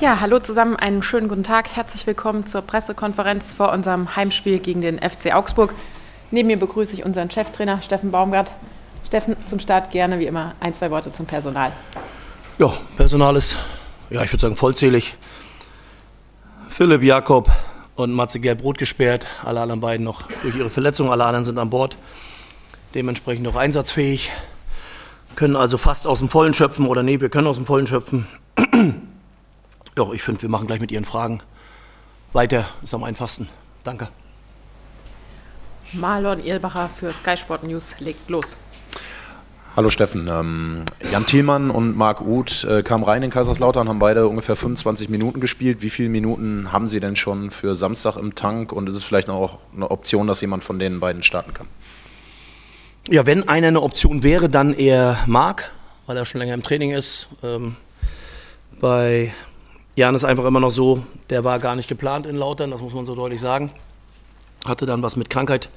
Ja, hallo zusammen, einen schönen guten Tag. Herzlich willkommen zur Pressekonferenz vor unserem Heimspiel gegen den FC Augsburg. Neben mir begrüße ich unseren Cheftrainer Steffen Baumgart. Steffen, zum Start gerne wie immer ein, zwei Worte zum Personal. Ja, Personal ist, ja, ich würde sagen, vollzählig. Philipp Jakob und Matze Gelb rot gesperrt. Alle anderen beiden noch durch ihre Verletzung. Alle anderen sind an Bord. Dementsprechend noch einsatzfähig. Können also fast aus dem Vollen schöpfen oder nee, wir können aus dem Vollen schöpfen. Doch, ich finde, wir machen gleich mit Ihren Fragen weiter. Ist am einfachsten. Danke. Marlon Ehlbacher für Sky Sport News legt los. Hallo Steffen. Ähm, Jan Thielmann und Marc Uth äh, kamen rein in Kaiserslautern, haben beide ungefähr 25 Minuten gespielt. Wie viele Minuten haben Sie denn schon für Samstag im Tank? Und ist es vielleicht noch auch eine Option, dass jemand von den beiden starten kann? Ja, wenn einer eine Option wäre, dann eher Marc, weil er schon länger im Training ist. Ähm, bei Jan ist einfach immer noch so, der war gar nicht geplant in Lautern, das muss man so deutlich sagen. Hatte dann was mit Krankheit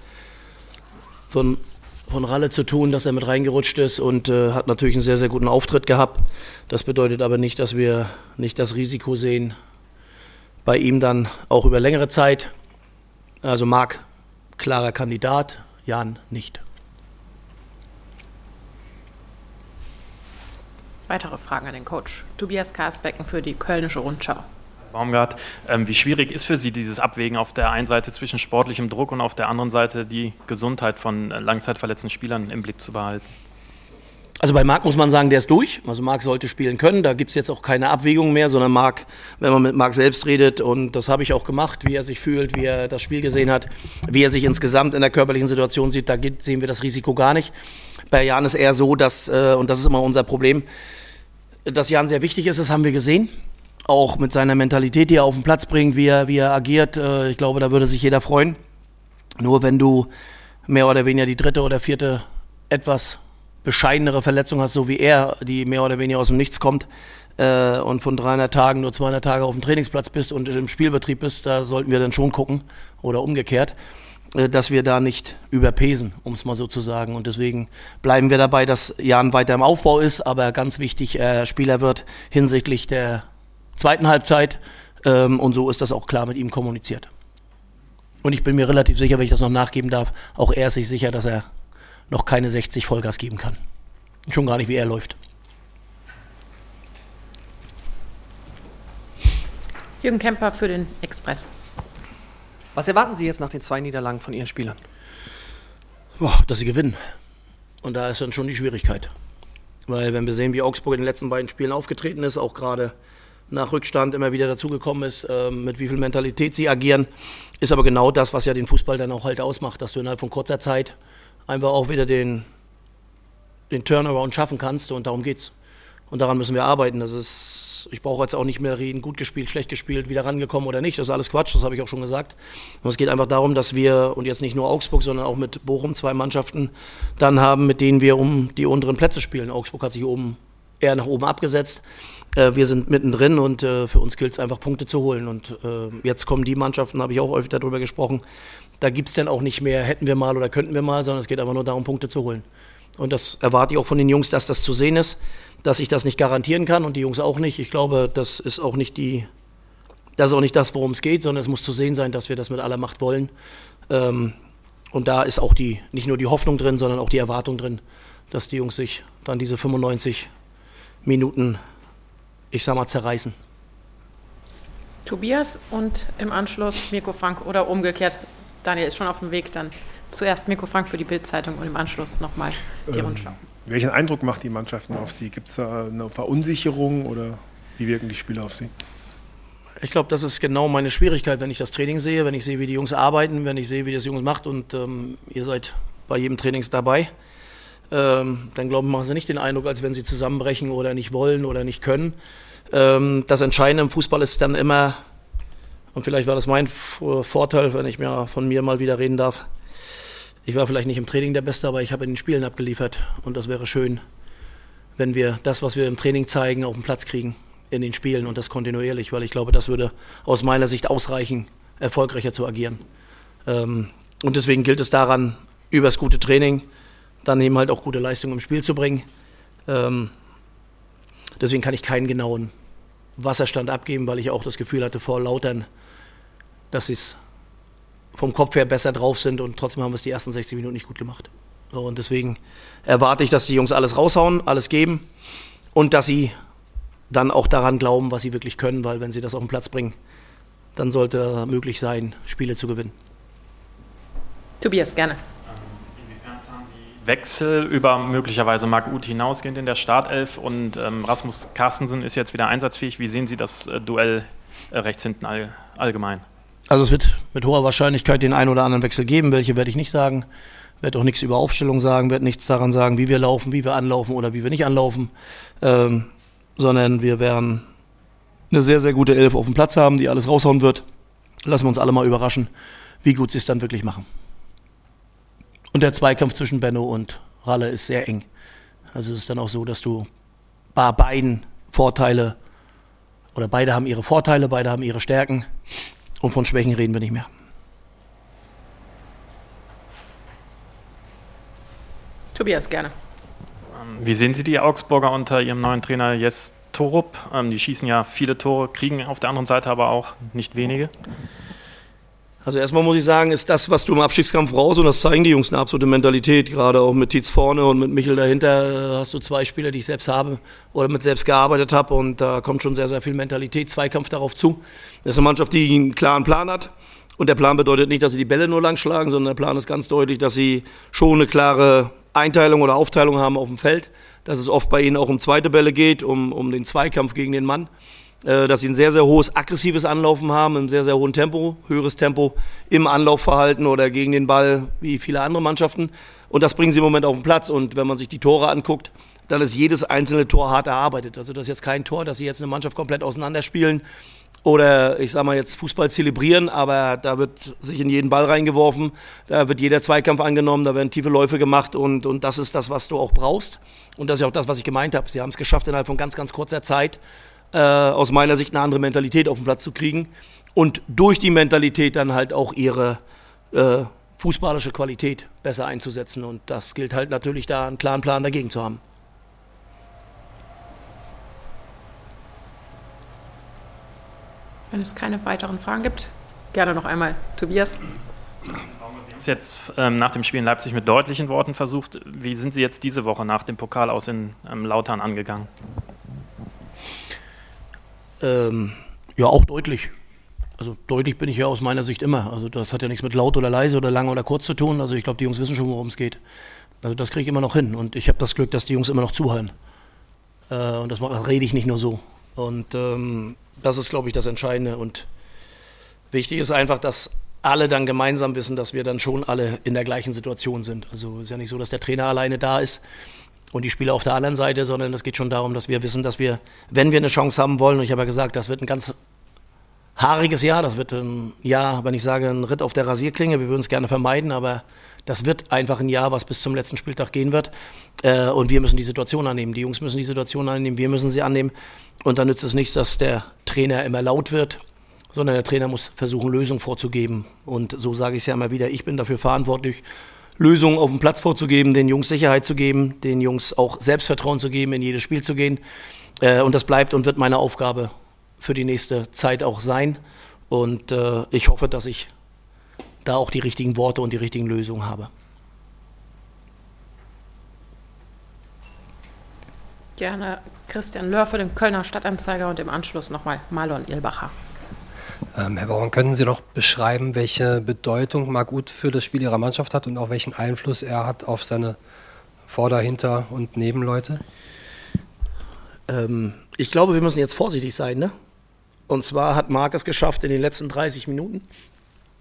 von, von Ralle zu tun, dass er mit reingerutscht ist und äh, hat natürlich einen sehr, sehr guten Auftritt gehabt. Das bedeutet aber nicht, dass wir nicht das Risiko sehen, bei ihm dann auch über längere Zeit. Also Marc, klarer Kandidat, Jan nicht. Weitere Fragen an den Coach. Tobias Karsbecken für die Kölnische Rundschau. Baumgart, ähm, wie schwierig ist für Sie dieses Abwägen auf der einen Seite zwischen sportlichem Druck und auf der anderen Seite die Gesundheit von langzeitverletzten Spielern im Blick zu behalten? Also bei Marc muss man sagen, der ist durch. Also Marc sollte spielen können. Da gibt es jetzt auch keine Abwägung mehr, sondern Marc, wenn man mit Marc selbst redet, und das habe ich auch gemacht, wie er sich fühlt, wie er das Spiel gesehen hat, wie er sich insgesamt in der körperlichen Situation sieht, da sehen wir das Risiko gar nicht. Bei Jan ist eher so, dass, äh, und das ist immer unser Problem, dass Jan sehr wichtig ist, das haben wir gesehen. Auch mit seiner Mentalität, die er auf den Platz bringt, wie er, wie er agiert. Äh, ich glaube, da würde sich jeder freuen. Nur wenn du mehr oder weniger die dritte oder vierte etwas bescheidenere Verletzung hast, so wie er, die mehr oder weniger aus dem Nichts kommt äh, und von 300 Tagen nur 200 Tage auf dem Trainingsplatz bist und im Spielbetrieb bist, da sollten wir dann schon gucken oder umgekehrt, dass wir da nicht überpesen, um es mal so zu sagen. Und deswegen bleiben wir dabei, dass Jan weiter im Aufbau ist, aber ganz wichtig, äh, Spieler wird hinsichtlich der zweiten Halbzeit ähm, und so ist das auch klar mit ihm kommuniziert. Und ich bin mir relativ sicher, wenn ich das noch nachgeben darf, auch er ist sich sicher, dass er noch keine 60 Vollgas geben kann. Schon gar nicht, wie er läuft. Jürgen Kemper für den Express. Was erwarten Sie jetzt nach den zwei Niederlagen von Ihren Spielern? Boah, dass sie gewinnen. Und da ist dann schon die Schwierigkeit. Weil wenn wir sehen, wie Augsburg in den letzten beiden Spielen aufgetreten ist, auch gerade nach Rückstand immer wieder dazugekommen ist, äh, mit wie viel Mentalität sie agieren, ist aber genau das, was ja den Fußball dann auch halt ausmacht, dass du innerhalb von kurzer Zeit einfach auch wieder den, den Turnaround schaffen kannst und darum geht's. Und daran müssen wir arbeiten. Das ist, ich brauche jetzt auch nicht mehr reden, gut gespielt, schlecht gespielt, wieder rangekommen oder nicht. Das ist alles Quatsch, das habe ich auch schon gesagt. Und es geht einfach darum, dass wir, und jetzt nicht nur Augsburg, sondern auch mit Bochum zwei Mannschaften dann haben, mit denen wir um die unteren Plätze spielen. Augsburg hat sich oben eher nach oben abgesetzt. Äh, wir sind mittendrin und äh, für uns gilt es einfach Punkte zu holen. Und äh, jetzt kommen die Mannschaften, habe ich auch häufig darüber gesprochen, da gibt es dann auch nicht mehr, hätten wir mal oder könnten wir mal, sondern es geht einfach nur darum, Punkte zu holen. Und das erwarte ich auch von den Jungs, dass das zu sehen ist, dass ich das nicht garantieren kann und die Jungs auch nicht. Ich glaube, das ist auch nicht die, das ist auch nicht das, worum es geht, sondern es muss zu sehen sein, dass wir das mit aller Macht wollen. Ähm, und da ist auch die, nicht nur die Hoffnung drin, sondern auch die Erwartung drin, dass die Jungs sich dann diese 95 Minuten, ich sag mal, zerreißen. Tobias und im Anschluss Mirko Frank oder umgekehrt. Daniel ist schon auf dem Weg, dann zuerst Mirko Frank für die Bildzeitung und im Anschluss nochmal die ähm, Rundschau. Welchen Eindruck macht die Mannschaften auf Sie? Gibt es da eine Verunsicherung oder wie wirken die Spieler auf Sie? Ich glaube, das ist genau meine Schwierigkeit, wenn ich das Training sehe, wenn ich sehe, wie die Jungs arbeiten, wenn ich sehe, wie das Jungs macht und ähm, ihr seid bei jedem Trainings dabei. Ähm, dann glaube ich, machen sie nicht den Eindruck, als wenn sie zusammenbrechen oder nicht wollen oder nicht können. Ähm, das Entscheidende im Fußball ist dann immer, und vielleicht war das mein Vorteil, wenn ich mir von mir mal wieder reden darf. Ich war vielleicht nicht im Training der Beste, aber ich habe in den Spielen abgeliefert. Und das wäre schön, wenn wir das, was wir im Training zeigen, auf den Platz kriegen in den Spielen und das kontinuierlich, weil ich glaube, das würde aus meiner Sicht ausreichen, erfolgreicher zu agieren. Ähm, und deswegen gilt es daran, über das gute Training dann eben halt auch gute Leistungen im Spiel zu bringen. Ähm, deswegen kann ich keinen genauen Wasserstand abgeben, weil ich auch das Gefühl hatte vor Lautern, dass sie es vom Kopf her besser drauf sind und trotzdem haben wir es die ersten 60 Minuten nicht gut gemacht. So, und deswegen erwarte ich, dass die Jungs alles raushauen, alles geben und dass sie dann auch daran glauben, was sie wirklich können, weil wenn sie das auf den Platz bringen, dann sollte möglich sein, Spiele zu gewinnen. Tobias, gerne. Wechsel über möglicherweise Marc Uth hinausgehend in der Startelf und ähm, Rasmus Carstensen ist jetzt wieder einsatzfähig. Wie sehen Sie das äh, Duell äh, rechts hinten all, allgemein? Also es wird mit hoher Wahrscheinlichkeit den einen oder anderen Wechsel geben. Welche werde ich nicht sagen. Werde auch nichts über Aufstellung sagen, werde nichts daran sagen, wie wir laufen, wie wir anlaufen oder wie wir nicht anlaufen. Ähm, sondern wir werden eine sehr, sehr gute Elf auf dem Platz haben, die alles raushauen wird. Lassen wir uns alle mal überraschen, wie gut sie es dann wirklich machen. Und der Zweikampf zwischen Benno und Ralle ist sehr eng. Also es ist dann auch so, dass du bei beiden Vorteile oder beide haben ihre Vorteile, beide haben ihre Stärken und von Schwächen reden wir nicht mehr. Tobias, gerne. Ähm, wie sehen Sie die Augsburger unter Ihrem neuen Trainer Jes Torup? Ähm, die schießen ja viele Tore, kriegen auf der anderen Seite aber auch nicht wenige. Also erstmal muss ich sagen, ist das, was du im Abstiegskampf brauchst, und das zeigen die Jungs eine absolute Mentalität, gerade auch mit Tietz vorne und mit Michel dahinter, hast du zwei Spieler, die ich selbst habe oder mit selbst gearbeitet habe und da kommt schon sehr, sehr viel Mentalität, Zweikampf darauf zu. Das ist eine Mannschaft, die einen klaren Plan hat und der Plan bedeutet nicht, dass sie die Bälle nur lang schlagen, sondern der Plan ist ganz deutlich, dass sie schon eine klare Einteilung oder Aufteilung haben auf dem Feld, dass es oft bei ihnen auch um zweite Bälle geht, um, um den Zweikampf gegen den Mann. Äh, dass sie ein sehr, sehr hohes aggressives Anlaufen haben, im sehr, sehr hohen Tempo, höheres Tempo im Anlaufverhalten oder gegen den Ball wie viele andere Mannschaften. Und das bringen sie im Moment auf den Platz. Und wenn man sich die Tore anguckt, dann ist jedes einzelne Tor hart erarbeitet. Also das ist jetzt kein Tor, dass sie jetzt eine Mannschaft komplett auseinanderspielen oder ich sag mal jetzt Fußball zelebrieren, aber da wird sich in jeden Ball reingeworfen, da wird jeder Zweikampf angenommen, da werden tiefe Läufe gemacht und, und das ist das, was du auch brauchst. Und das ist auch das, was ich gemeint habe. Sie haben es geschafft, innerhalb von ganz, ganz kurzer Zeit äh, aus meiner Sicht eine andere Mentalität auf den Platz zu kriegen und durch die Mentalität dann halt auch ihre äh, fußballische Qualität besser einzusetzen. Und das gilt halt natürlich da, einen klaren Plan dagegen zu haben. Wenn es keine weiteren Fragen gibt, gerne noch einmal Tobias. Sie haben es jetzt ähm, nach dem Spiel in Leipzig mit deutlichen Worten versucht. Wie sind Sie jetzt diese Woche nach dem Pokal aus in ähm, Lautern angegangen? Ähm, ja, auch deutlich. Also deutlich bin ich ja aus meiner Sicht immer. Also das hat ja nichts mit laut oder leise oder lang oder kurz zu tun. Also ich glaube, die Jungs wissen schon, worum es geht. Also das kriege ich immer noch hin. Und ich habe das Glück, dass die Jungs immer noch zuhören. Äh, und das, das rede ich nicht nur so. Und ähm, das ist, glaube ich, das Entscheidende. Und wichtig ist einfach, dass alle dann gemeinsam wissen, dass wir dann schon alle in der gleichen Situation sind. Also es ist ja nicht so, dass der Trainer alleine da ist und die Spieler auf der anderen Seite, sondern es geht schon darum, dass wir wissen, dass wir, wenn wir eine Chance haben wollen, und ich habe ja gesagt, das wird ein ganz haariges Jahr, das wird ein Jahr, wenn ich sage, ein Ritt auf der Rasierklinge, wir würden es gerne vermeiden, aber das wird einfach ein Jahr, was bis zum letzten Spieltag gehen wird. Äh, und wir müssen die Situation annehmen. Die Jungs müssen die Situation annehmen, wir müssen sie annehmen. Und dann nützt es nichts, dass der Trainer immer laut wird, sondern der Trainer muss versuchen, Lösungen vorzugeben. Und so sage ich es ja immer wieder, ich bin dafür verantwortlich, Lösungen auf dem Platz vorzugeben, den Jungs Sicherheit zu geben, den Jungs auch Selbstvertrauen zu geben, in jedes Spiel zu gehen. Äh, und das bleibt und wird meine Aufgabe für die nächste Zeit auch sein. Und äh, ich hoffe, dass ich da auch die richtigen Worte und die richtigen Lösungen habe. Gerne Christian Lörfer, dem Kölner Stadtanzeiger und im Anschluss nochmal Marlon Ilbacher. Ähm, Herr Baumann, können Sie noch beschreiben, welche Bedeutung Marc Uth für das Spiel Ihrer Mannschaft hat und auch welchen Einfluss er hat auf seine Vorder-, Hinter- und Nebenleute? Ähm, ich glaube, wir müssen jetzt vorsichtig sein. Ne? Und zwar hat Marc es geschafft, in den letzten 30 Minuten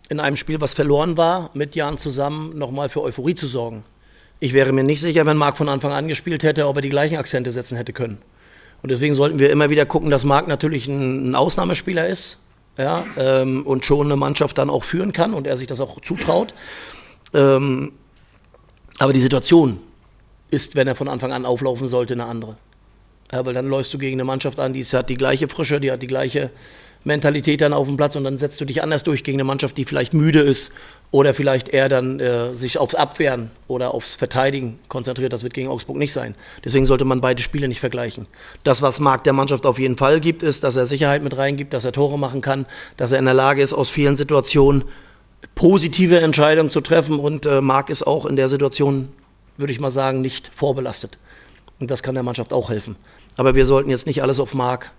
in einem Spiel, was verloren war, mit Jan zusammen nochmal für Euphorie zu sorgen. Ich wäre mir nicht sicher, wenn Marc von Anfang an gespielt hätte, ob er die gleichen Akzente setzen hätte können. Und deswegen sollten wir immer wieder gucken, dass Marc natürlich ein, ein Ausnahmespieler ist ja, ähm, und schon eine Mannschaft dann auch führen kann und er sich das auch zutraut. Ähm, aber die Situation ist, wenn er von Anfang an auflaufen sollte, eine andere. Ja, weil dann läufst du gegen eine Mannschaft an, die hat die gleiche Frische, die hat die gleiche Mentalität dann auf dem Platz und dann setzt du dich anders durch gegen eine Mannschaft, die vielleicht müde ist oder vielleicht eher dann äh, sich aufs Abwehren oder aufs Verteidigen konzentriert. Das wird gegen Augsburg nicht sein. Deswegen sollte man beide Spiele nicht vergleichen. Das, was Marc der Mannschaft auf jeden Fall gibt, ist, dass er Sicherheit mit reingibt, dass er Tore machen kann, dass er in der Lage ist, aus vielen Situationen positive Entscheidungen zu treffen und äh, Marc ist auch in der Situation, würde ich mal sagen, nicht vorbelastet. Und das kann der Mannschaft auch helfen. Aber wir sollten jetzt nicht alles auf Marc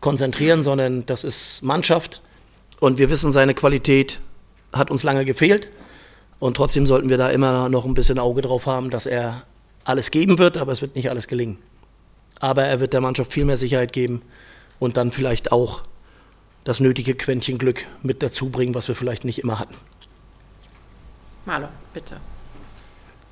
konzentrieren, sondern das ist Mannschaft und wir wissen, seine Qualität hat uns lange gefehlt und trotzdem sollten wir da immer noch ein bisschen Auge drauf haben, dass er alles geben wird, aber es wird nicht alles gelingen. Aber er wird der Mannschaft viel mehr Sicherheit geben und dann vielleicht auch das nötige Quäntchen Glück mit dazu bringen, was wir vielleicht nicht immer hatten. Marlo, bitte.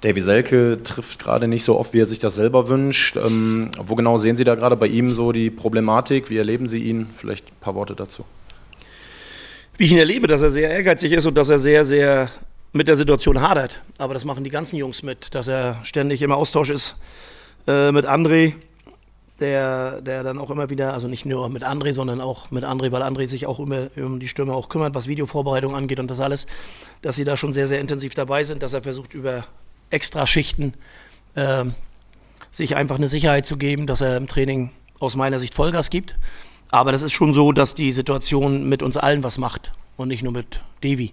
Davy Selke trifft gerade nicht so oft, wie er sich das selber wünscht. Ähm, wo genau sehen Sie da gerade bei ihm so die Problematik? Wie erleben Sie ihn? Vielleicht ein paar Worte dazu. Wie ich ihn erlebe, dass er sehr ehrgeizig ist und dass er sehr, sehr mit der Situation hadert. Aber das machen die ganzen Jungs mit, dass er ständig im Austausch ist äh, mit André, der, der dann auch immer wieder, also nicht nur mit André, sondern auch mit André, weil André sich auch immer um die Stürmer auch kümmert, was Videovorbereitung angeht und das alles, dass sie da schon sehr, sehr intensiv dabei sind, dass er versucht über Extraschichten äh, sich einfach eine Sicherheit zu geben, dass er im Training aus meiner Sicht Vollgas gibt. Aber das ist schon so, dass die Situation mit uns allen was macht und nicht nur mit Devi.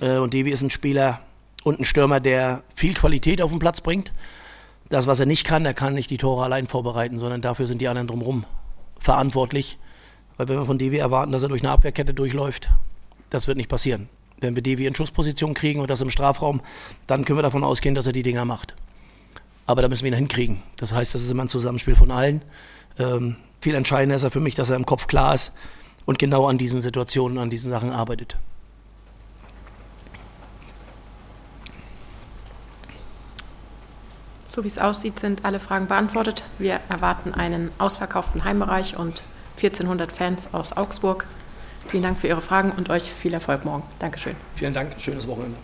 Äh, und Devi ist ein Spieler und ein Stürmer, der viel Qualität auf den Platz bringt. Das, was er nicht kann, er kann nicht die Tore allein vorbereiten, sondern dafür sind die anderen drumherum verantwortlich. Weil wenn wir von Devi erwarten, dass er durch eine Abwehrkette durchläuft, das wird nicht passieren. Wenn wir Devi in Schussposition kriegen und das im Strafraum, dann können wir davon ausgehen, dass er die Dinger macht. Aber da müssen wir ihn hinkriegen. Das heißt, das ist immer ein Zusammenspiel von allen. Ähm, viel entscheidender ist er für mich, dass er im Kopf klar ist und genau an diesen Situationen, an diesen Sachen arbeitet. So wie es aussieht, sind alle Fragen beantwortet. Wir erwarten einen ausverkauften Heimbereich und 1400 Fans aus Augsburg. Vielen Dank für Ihre Fragen und euch viel Erfolg morgen. Dankeschön. Vielen Dank, schönes Wochenende.